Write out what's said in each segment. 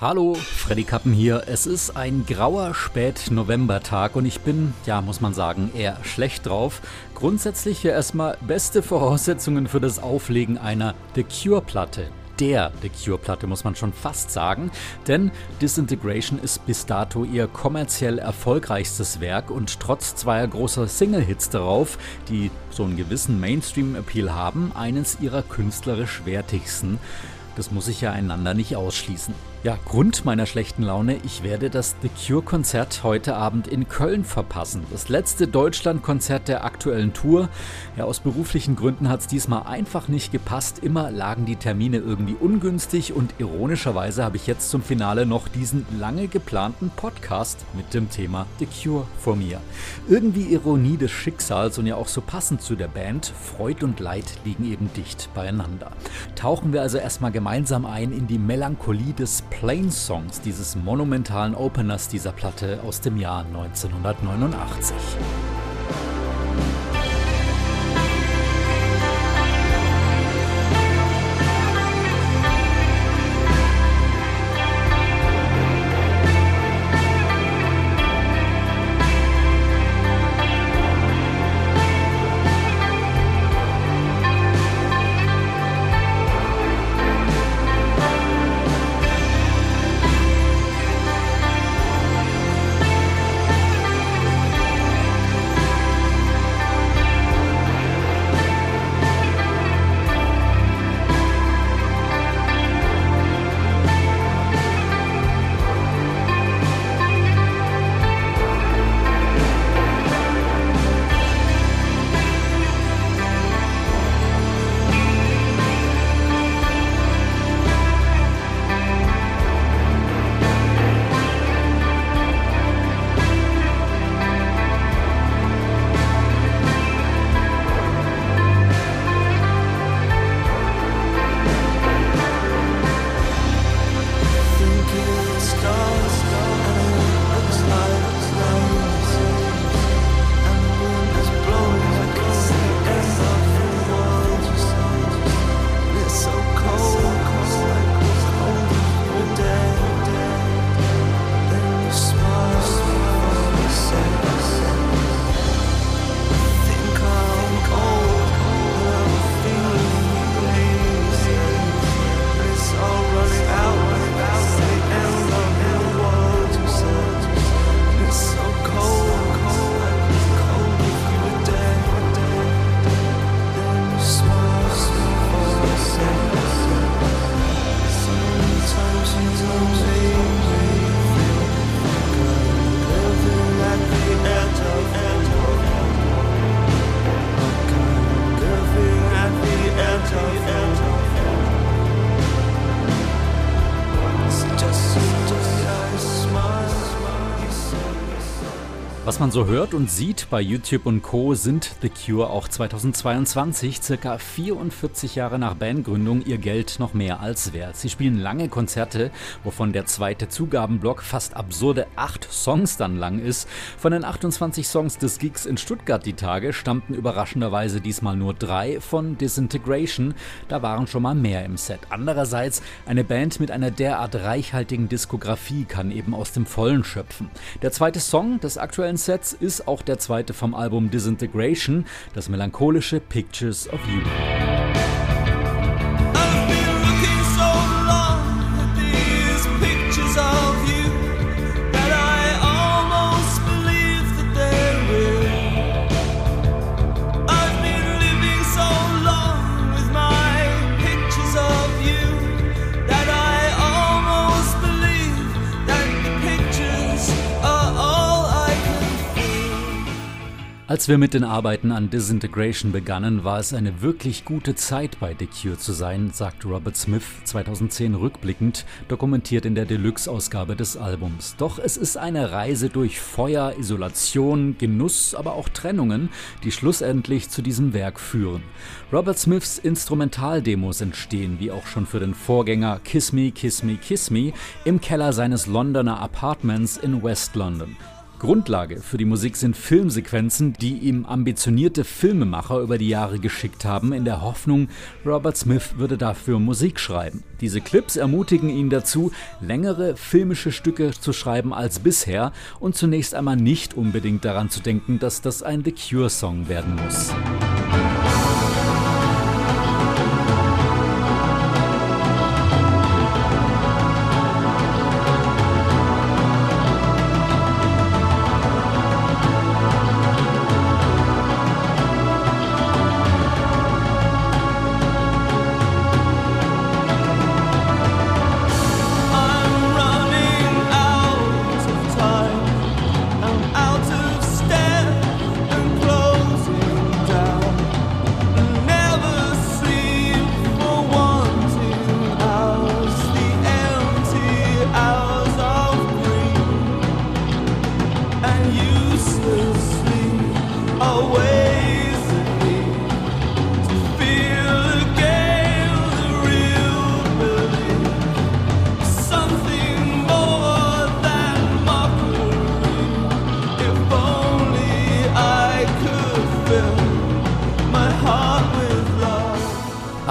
Hallo, Freddy Kappen hier. Es ist ein grauer Spät-November-Tag und ich bin, ja, muss man sagen, eher schlecht drauf. Grundsätzlich hier erstmal beste Voraussetzungen für das Auflegen einer The Cure-Platte der The Cure-Platte, muss man schon fast sagen, denn Disintegration ist bis dato ihr kommerziell erfolgreichstes Werk und trotz zweier großer Single-Hits darauf, die so einen gewissen Mainstream-Appeal haben, eines ihrer künstlerisch wertigsten. Das muss ich ja einander nicht ausschließen. Ja, Grund meiner schlechten Laune, ich werde das The Cure-Konzert heute Abend in Köln verpassen. Das letzte Deutschland-Konzert der aktuellen Tour. Ja, aus beruflichen Gründen hat es diesmal einfach nicht gepasst. Immer lagen die Termine irgendwie ungünstig und ironischerweise habe ich jetzt zum Finale noch diesen lange geplanten Podcast mit dem Thema The Cure vor mir. Irgendwie Ironie des Schicksals und ja auch so passend zu der Band. Freud und Leid liegen eben dicht beieinander. Tauchen wir also erstmal gemeinsam ein in die Melancholie des Plain Songs dieses monumentalen Openers dieser Platte aus dem Jahr 1989. man so hört und sieht bei YouTube und Co. sind The Cure auch 2022, circa 44 Jahre nach Bandgründung, ihr Geld noch mehr als wert. Sie spielen lange Konzerte, wovon der zweite Zugabenblock fast absurde acht Songs dann lang ist. Von den 28 Songs des Gigs in Stuttgart die Tage stammten überraschenderweise diesmal nur drei von Disintegration. Da waren schon mal mehr im Set. Andererseits, eine Band mit einer derart reichhaltigen Diskografie kann eben aus dem Vollen schöpfen. Der zweite Song des aktuellen Sets ist auch der zweite vom Album Disintegration, das melancholische Pictures of You. Als wir mit den Arbeiten an Disintegration begannen, war es eine wirklich gute Zeit bei The Cure zu sein, sagt Robert Smith 2010 rückblickend, dokumentiert in der Deluxe-Ausgabe des Albums. Doch es ist eine Reise durch Feuer, Isolation, Genuss, aber auch Trennungen, die schlussendlich zu diesem Werk führen. Robert Smiths Instrumentaldemos entstehen, wie auch schon für den Vorgänger Kiss Me, Kiss Me, Kiss Me, im Keller seines Londoner Apartments in West London. Grundlage für die Musik sind Filmsequenzen, die ihm ambitionierte Filmemacher über die Jahre geschickt haben, in der Hoffnung, Robert Smith würde dafür Musik schreiben. Diese Clips ermutigen ihn dazu, längere filmische Stücke zu schreiben als bisher und zunächst einmal nicht unbedingt daran zu denken, dass das ein The Cure-Song werden muss.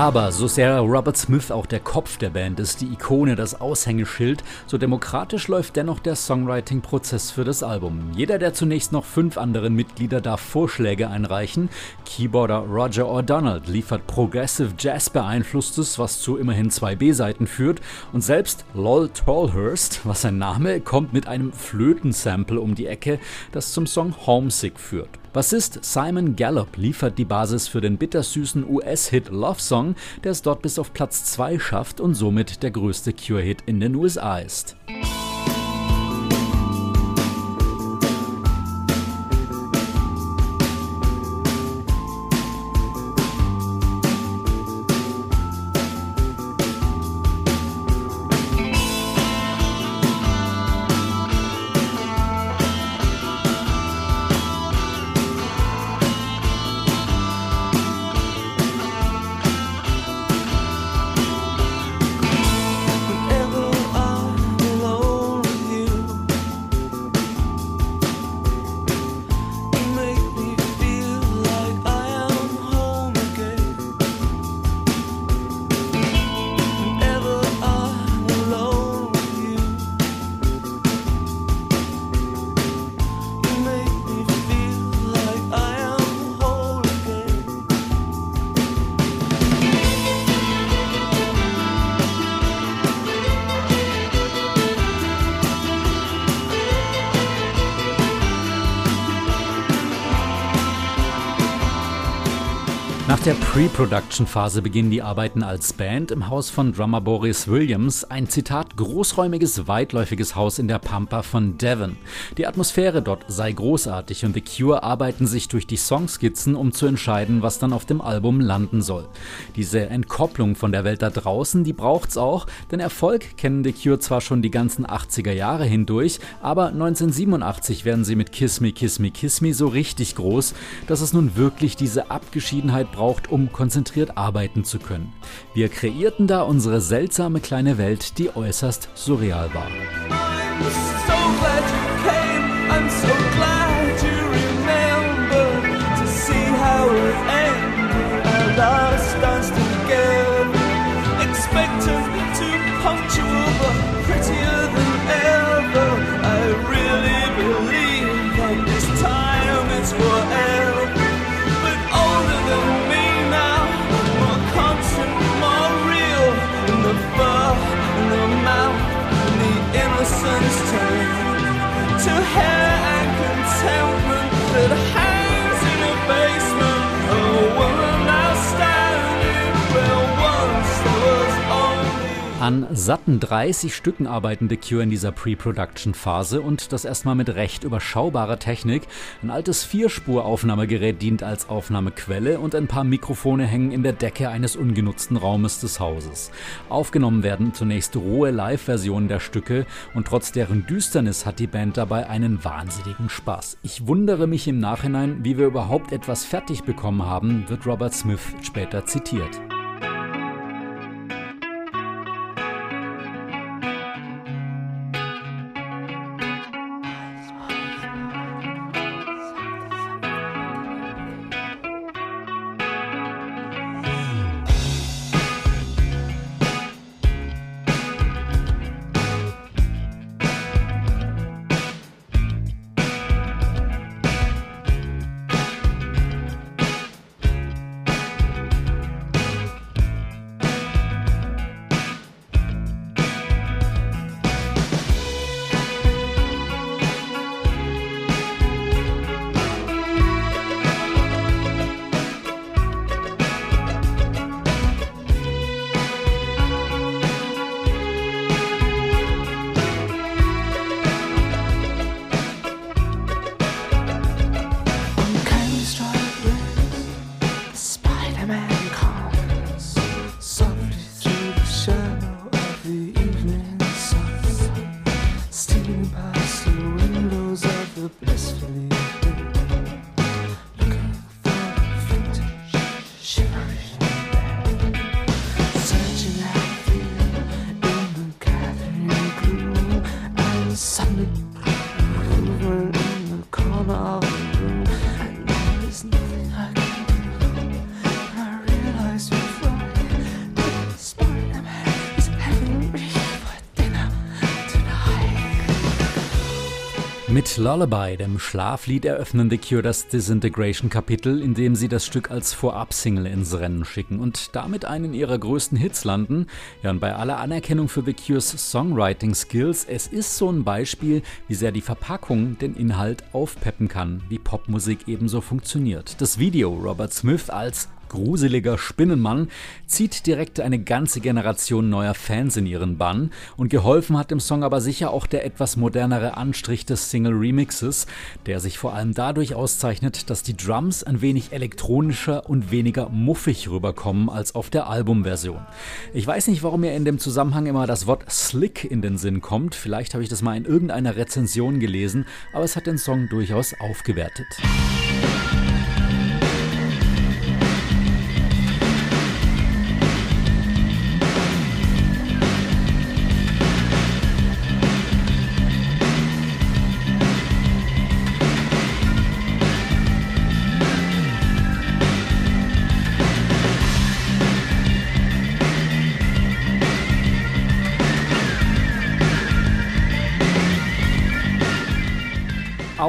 Aber so sehr Robert Smith auch der Kopf der Band ist, die Ikone, das Aushängeschild, so demokratisch läuft dennoch der Songwriting-Prozess für das Album. Jeder der zunächst noch fünf anderen Mitglieder darf Vorschläge einreichen. Keyboarder Roger O'Donnell liefert Progressive Jazz beeinflusstes, was zu immerhin zwei B-Seiten führt. Und selbst Lol Tolhurst, was sein Name, kommt mit einem Flötensample um die Ecke, das zum Song Homesick führt. Bassist Simon Gallup liefert die Basis für den bittersüßen US-Hit Love Song, der es dort bis auf Platz 2 schafft und somit der größte Cure-Hit in den USA ist. Nach der Pre-Production-Phase beginnen die Arbeiten als Band im Haus von Drummer Boris Williams, ein Zitat großräumiges, weitläufiges Haus in der Pampa von Devon. Die Atmosphäre dort sei großartig und The Cure arbeiten sich durch die Songskizzen, um zu entscheiden, was dann auf dem Album landen soll. Diese Entkopplung von der Welt da draußen, die braucht's auch, denn Erfolg kennen The Cure zwar schon die ganzen 80er Jahre hindurch, aber 1987 werden sie mit Kiss Me, Kiss Me, Kiss Me so richtig groß, dass es nun wirklich diese Abgeschiedenheit braucht braucht, konzentriert arbeiten zu können. Wir kreierten da unsere seltsame kleine Welt, die äußerst surreal war. Expectant to hell. An satten 30 Stücken arbeiten The Cure in dieser Pre-Production-Phase und das erstmal mit recht überschaubarer Technik. Ein altes Vierspur-Aufnahmegerät dient als Aufnahmequelle und ein paar Mikrofone hängen in der Decke eines ungenutzten Raumes des Hauses. Aufgenommen werden zunächst rohe Live-Versionen der Stücke und trotz deren Düsternis hat die Band dabei einen wahnsinnigen Spaß. Ich wundere mich im Nachhinein, wie wir überhaupt etwas fertig bekommen haben, wird Robert Smith später zitiert. Lullaby, dem Schlaflied, eröffnen The Cure das Disintegration-Kapitel, in dem sie das Stück als Vorab-Single ins Rennen schicken und damit einen ihrer größten Hits landen. Ja, und bei aller Anerkennung für The Cures Songwriting-Skills, es ist so ein Beispiel, wie sehr die Verpackung den Inhalt aufpeppen kann, wie Popmusik ebenso funktioniert. Das Video Robert Smith als gruseliger Spinnenmann zieht direkt eine ganze Generation neuer Fans in ihren Bann und geholfen hat dem Song aber sicher auch der etwas modernere Anstrich des Single Remixes, der sich vor allem dadurch auszeichnet, dass die Drums ein wenig elektronischer und weniger muffig rüberkommen als auf der Albumversion. Ich weiß nicht, warum mir in dem Zusammenhang immer das Wort Slick in den Sinn kommt, vielleicht habe ich das mal in irgendeiner Rezension gelesen, aber es hat den Song durchaus aufgewertet.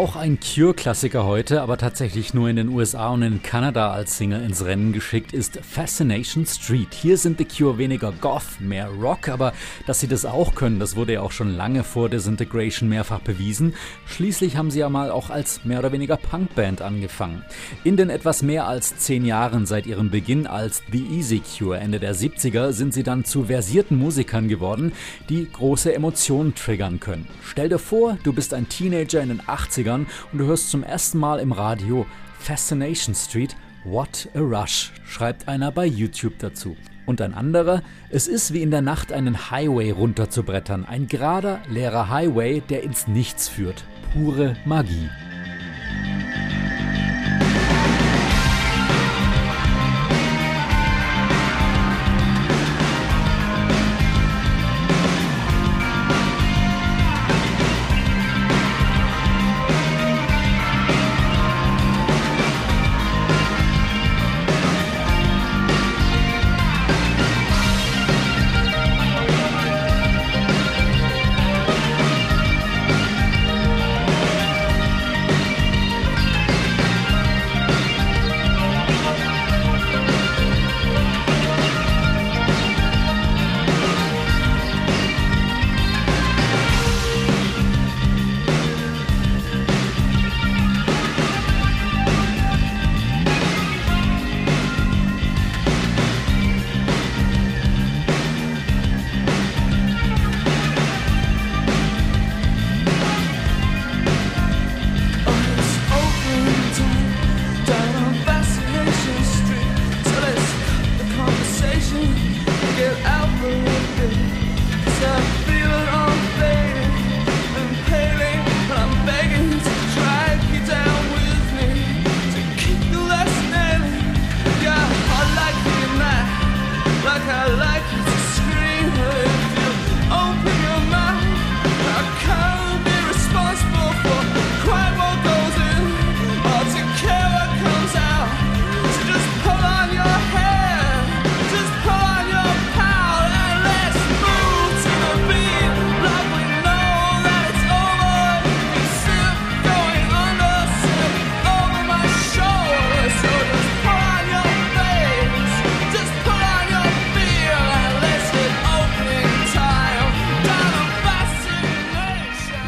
Auch ein Cure-Klassiker heute, aber tatsächlich nur in den USA und in Kanada als Single ins Rennen geschickt, ist Fascination Street. Hier sind The Cure weniger Goth, mehr Rock, aber dass sie das auch können, das wurde ja auch schon lange vor Disintegration mehrfach bewiesen. Schließlich haben sie ja mal auch als mehr oder weniger Punkband angefangen. In den etwas mehr als zehn Jahren seit ihrem Beginn als The Easy Cure Ende der 70er sind sie dann zu versierten Musikern geworden, die große Emotionen triggern können. Stell dir vor, du bist ein Teenager in den 80 80ern und du hörst zum ersten Mal im Radio Fascination Street, What a Rush, schreibt einer bei YouTube dazu. Und ein anderer, es ist wie in der Nacht einen Highway runterzubrettern, ein gerader, leerer Highway, der ins Nichts führt. Pure Magie.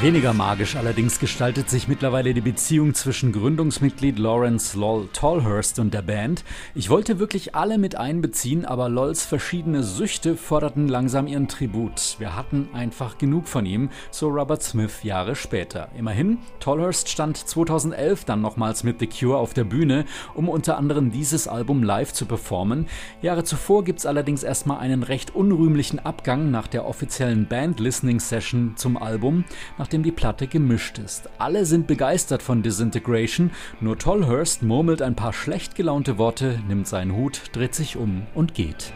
Weniger magisch allerdings gestaltet sich mittlerweile die Beziehung zwischen Gründungsmitglied Lawrence Lol Tallhurst und der Band. Ich wollte wirklich alle mit einbeziehen, aber Lols verschiedene Süchte forderten langsam ihren Tribut. Wir hatten einfach genug von ihm, so Robert Smith Jahre später. Immerhin, Tallhurst stand 2011 dann nochmals mit The Cure auf der Bühne, um unter anderem dieses Album live zu performen. Jahre zuvor gibt's allerdings erstmal einen recht unrühmlichen Abgang nach der offiziellen Band-Listening-Session zum Album, nach nachdem die Platte gemischt ist. Alle sind begeistert von Disintegration, nur Tollhurst murmelt ein paar schlecht gelaunte Worte, nimmt seinen Hut, dreht sich um und geht.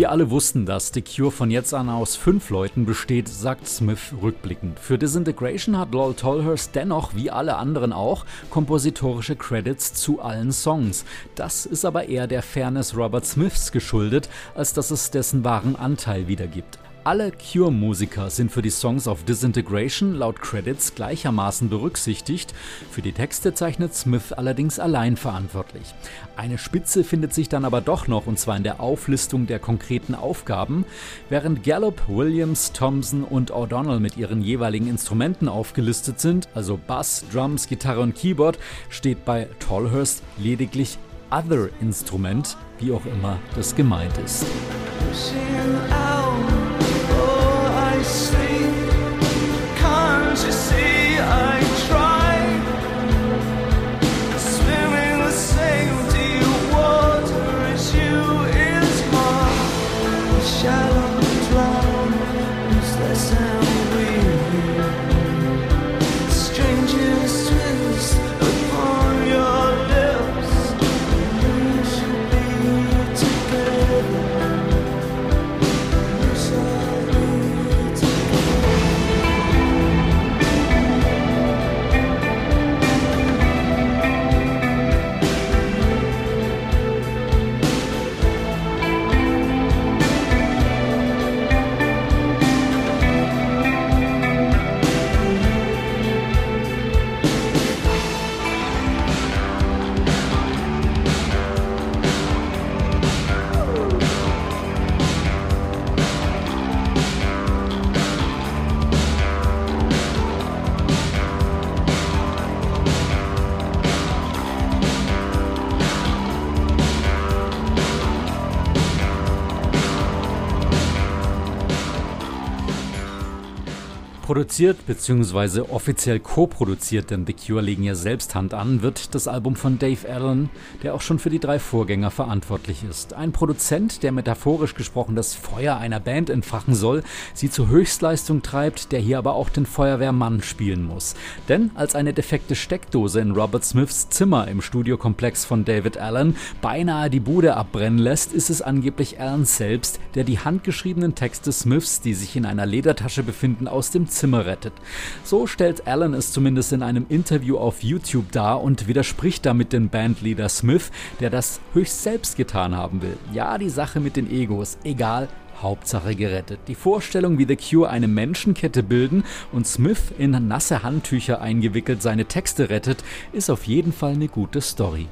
Wir alle wussten, dass The Cure von jetzt an aus fünf Leuten besteht, sagt Smith rückblickend. Für Disintegration hat Lol Tolhurst dennoch, wie alle anderen auch, kompositorische Credits zu allen Songs. Das ist aber eher der Fairness Robert Smiths geschuldet, als dass es dessen wahren Anteil wiedergibt. Alle Cure-Musiker sind für die Songs of Disintegration laut Credits gleichermaßen berücksichtigt. Für die Texte zeichnet Smith allerdings allein verantwortlich. Eine Spitze findet sich dann aber doch noch, und zwar in der Auflistung der konkreten Aufgaben. Während Gallup, Williams, Thompson und O'Donnell mit ihren jeweiligen Instrumenten aufgelistet sind, also Bass, Drums, Gitarre und Keyboard, steht bei Tallhurst lediglich Other Instrument, wie auch immer das gemeint ist. Produziert bzw. offiziell co-produziert, denn The Cure legen ja selbst Hand an, wird das Album von Dave Allen, der auch schon für die drei Vorgänger verantwortlich ist. Ein Produzent, der metaphorisch gesprochen das Feuer einer Band entfachen soll, sie zur Höchstleistung treibt, der hier aber auch den Feuerwehrmann spielen muss. Denn als eine defekte Steckdose in Robert Smiths Zimmer im Studiokomplex von David Allen beinahe die Bude abbrennen lässt, ist es angeblich Allen selbst, der die handgeschriebenen Texte Smiths, die sich in einer Ledertasche befinden, aus dem Zimmer rettet. So stellt Alan es zumindest in einem Interview auf YouTube dar und widerspricht damit dem Bandleader Smith, der das höchst selbst getan haben will. Ja, die Sache mit den Egos, egal, Hauptsache gerettet. Die Vorstellung, wie The Cure eine Menschenkette bilden und Smith in nasse Handtücher eingewickelt seine Texte rettet, ist auf jeden Fall eine gute Story.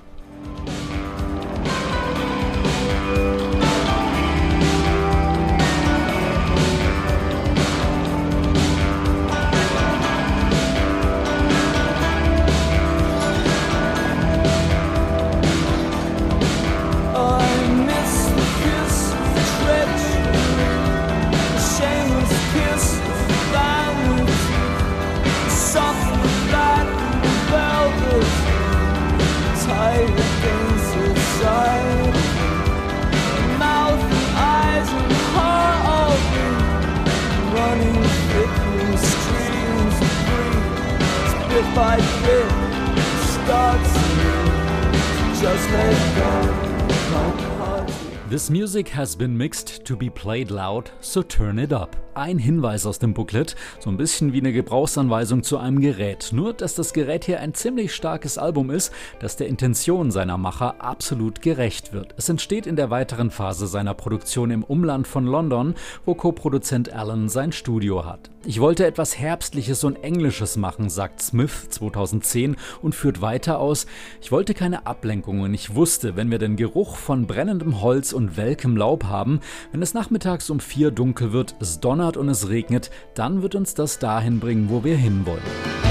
Music has been mixed to be played loud, so turn it up. Ein Hinweis aus dem Booklet, so ein bisschen wie eine Gebrauchsanweisung zu einem Gerät. Nur, dass das Gerät hier ein ziemlich starkes Album ist, das der Intention seiner Macher absolut gerecht wird. Es entsteht in der weiteren Phase seiner Produktion im Umland von London, wo Co-Produzent Alan sein Studio hat. Ich wollte etwas Herbstliches und Englisches machen, sagt Smith 2010 und führt weiter aus. Ich wollte keine Ablenkungen. Ich wusste, wenn wir den Geruch von brennendem Holz und welkem Laub haben, wenn es nachmittags um vier dunkel wird, es donnert und es regnet, dann wird uns das dahin bringen, wo wir hinwollen.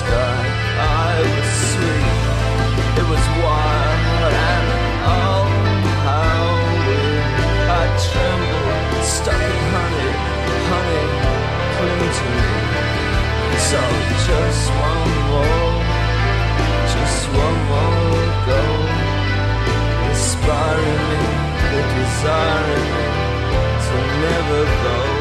sky. I was sweet, it was wild, and oh, how weird. I trembled, stuck in honey, honey, cling to me. So just one more, just one more go. Inspiring me, the desire to never go.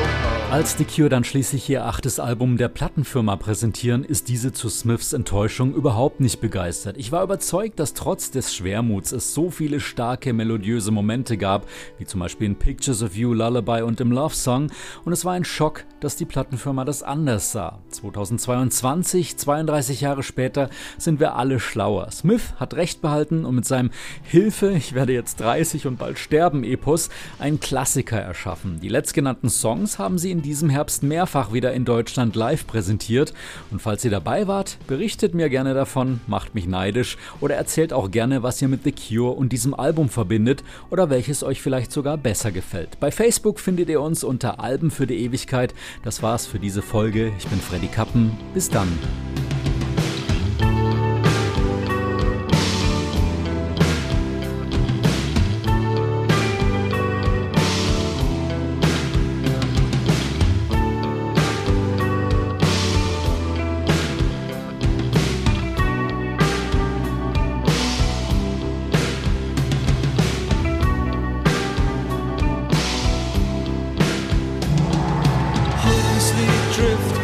Als The Cure dann schließlich ihr achtes Album der Plattenfirma präsentieren, ist diese zu Smiths Enttäuschung überhaupt nicht begeistert. Ich war überzeugt, dass trotz des Schwermuts es so viele starke melodiöse Momente gab, wie zum Beispiel in Pictures of You, Lullaby und im Love Song, und es war ein Schock, dass die Plattenfirma das anders sah. 2022, 32 Jahre später, sind wir alle schlauer. Smith hat recht behalten und mit seinem Hilfe, ich werde jetzt 30 und bald sterben Epos einen Klassiker erschaffen. Die letztgenannten Songs haben sie in diesem Herbst mehrfach wieder in Deutschland live präsentiert. Und falls ihr dabei wart, berichtet mir gerne davon, macht mich neidisch oder erzählt auch gerne, was ihr mit The Cure und diesem Album verbindet oder welches euch vielleicht sogar besser gefällt. Bei Facebook findet ihr uns unter Alben für die Ewigkeit. Das war's für diese Folge. Ich bin Freddy Kappen. Bis dann. sleep drift